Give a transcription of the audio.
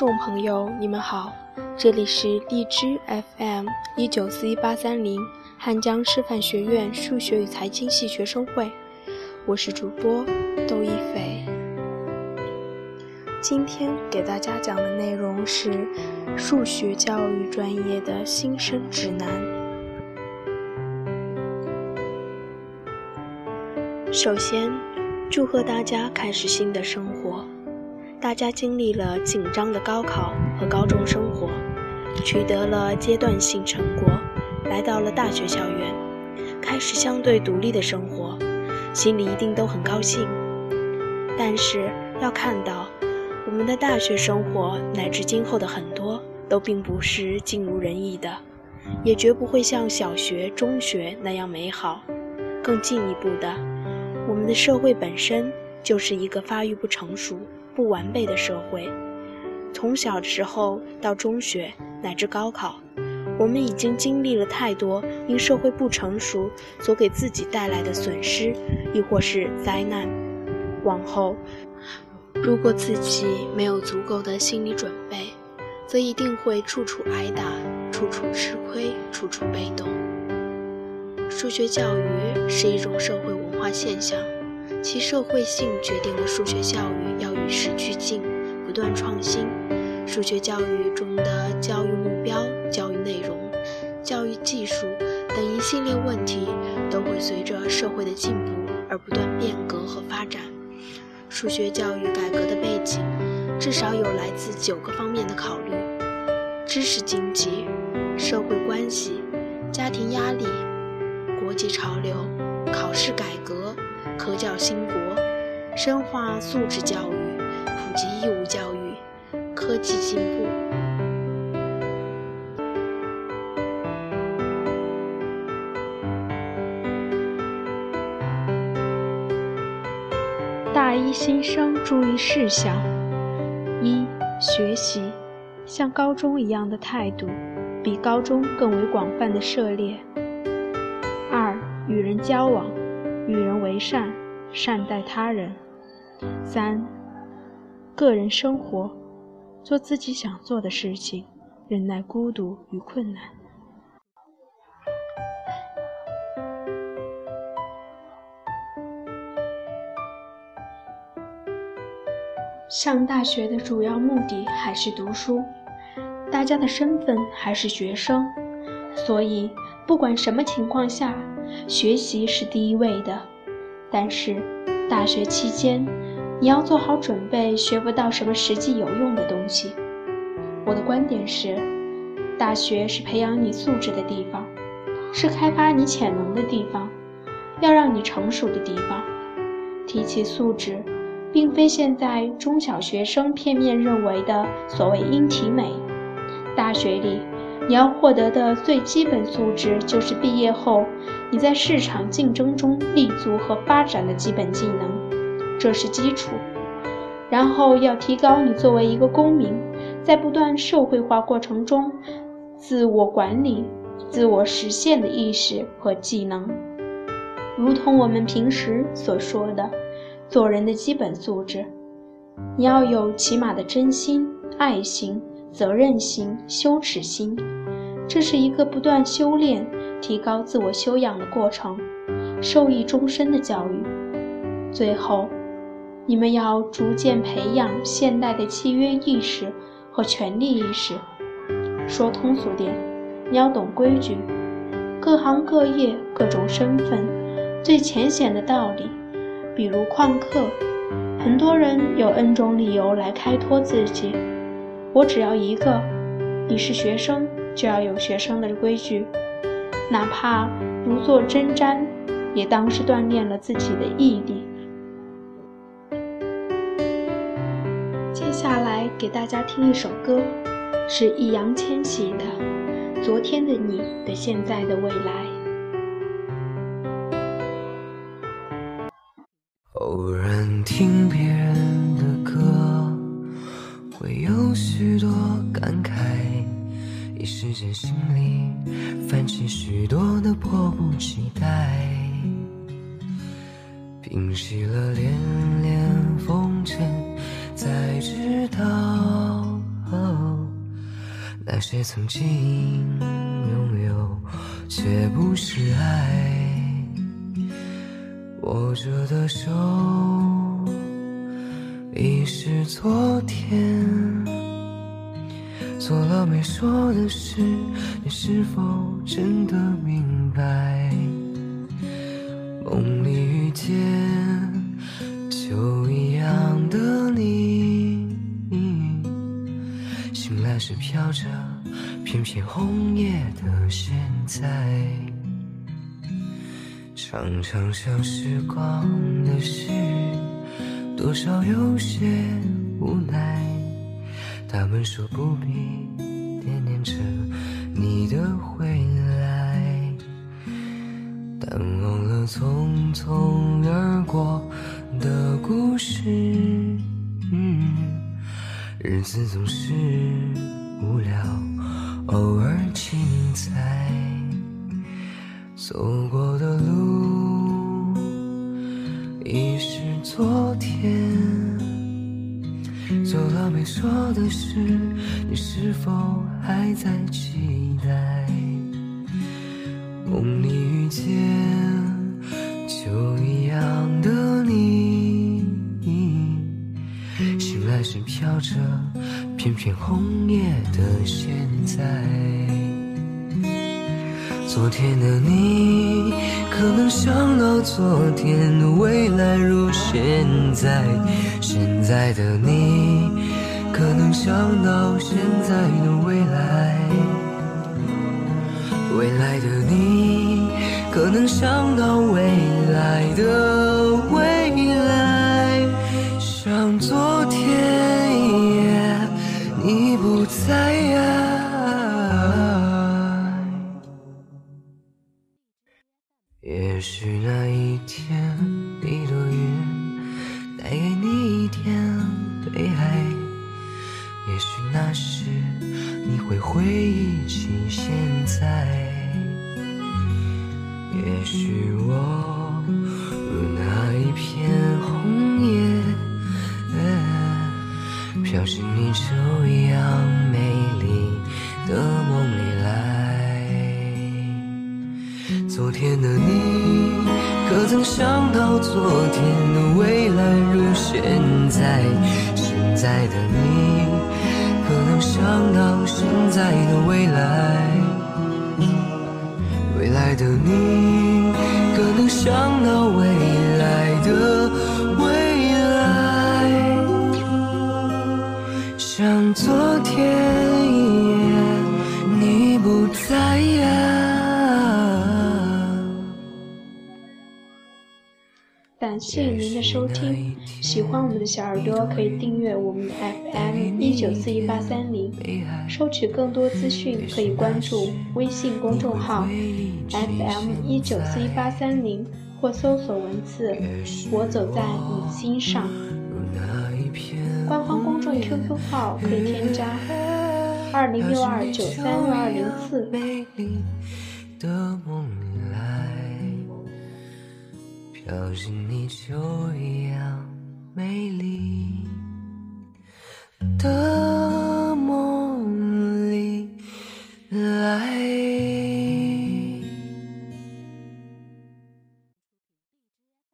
众朋友，你们好，这里是荔枝 FM 一九四一八三零汉江师范学院数学与财经系学生会，我是主播窦一菲。今天给大家讲的内容是数学教育专业的新生指南。首先，祝贺大家开始新的生活。大家经历了紧张的高考和高中生活，取得了阶段性成果，来到了大学校园，开始相对独立的生活，心里一定都很高兴。但是要看到，我们的大学生活乃至今后的很多，都并不是尽如人意的，也绝不会像小学、中学那样美好。更进一步的，我们的社会本身就是一个发育不成熟。不完备的社会，从小的时候到中学乃至高考，我们已经经历了太多因社会不成熟所给自己带来的损失，亦或是灾难。往后，如果自己没有足够的心理准备，则一定会处处挨打，处处吃亏，处处被动。数学教育是一种社会文化现象。其社会性决定了数学教育要与时俱进，不断创新。数学教育中的教育目标、教育内容、教育技术等一系列问题，都会随着社会的进步而不断变革和发展。数学教育改革的背景，至少有来自九个方面的考虑：知识经济、社会关系、家庭压力、国际潮流、考试改革。科教兴国，深化素质教育，普及义务教育，科技进步。大一新生注意事项：一、学习，像高中一样的态度，比高中更为广泛的涉猎；二、与人交往。与人为善，善待他人。三，个人生活，做自己想做的事情，忍耐孤独与困难。上大学的主要目的还是读书，大家的身份还是学生，所以不管什么情况下。学习是第一位的，但是大学期间，你要做好准备，学不到什么实际有用的东西。我的观点是，大学是培养你素质的地方，是开发你潜能的地方，要让你成熟的地方。提起素质，并非现在中小学生片面认为的所谓英体美，大学里。你要获得的最基本素质，就是毕业后你在市场竞争中立足和发展的基本技能，这是基础。然后要提高你作为一个公民，在不断社会化过程中，自我管理、自我实现的意识和技能。如同我们平时所说的，做人的基本素质，你要有起码的真心、爱心、责任心、羞耻心。这是一个不断修炼、提高自我修养的过程，受益终身的教育。最后，你们要逐渐培养现代的契约意识和权利意识。说通俗点，你要懂规矩。各行各业、各种身份，最浅显的道理，比如旷课，很多人有 N 种理由来开脱自己。我只要一个：你是学生。就要有学生的规矩，哪怕如坐针毡，也当是锻炼了自己的毅力。接下来给大家听一首歌，是易烊千玺的《昨天的你的现在的未来》。偶然听别人的歌，会有许多感慨。一时间，心里起许多的迫不及待，平息了连连风尘，才知道那些曾经拥有却不是爱，握着的手已是昨天，做了没说的事，你是否真的明白？梦里遇见就一样的你，醒来时飘着片片红叶的现在，常常想时光的事，多少有些无奈。他们说不必惦念着你的回来，但忘了匆匆而过的故事。日子总是无聊，偶尔精彩。走过的路已是昨天，的事，你是否还在期待？梦里遇见就一样的你，醒来时飘着片片红叶的现在。昨天的你，可能想到昨天未来如现在；现在的你，可能想到现在的未来；未来的你，可能想到未来的回忆起现在。也许我如那一片红叶，飘进你这样美丽的梦里来。昨天的你，可曾想到昨天的未来如现在？现在的你，可能想到在的未来？未来的你，可能想到未来的未来？像昨天一样，你不在感谢您的收听，喜欢我们的小耳朵可以订阅我们的 FM 一九四一八三零，收取更多资讯可以关注微信公众号 FM 一九四一八三零或搜索文字“我走在你心上”。官方公众 QQ 号可以添加二零六二九三六二零四。飘进你就一样美丽的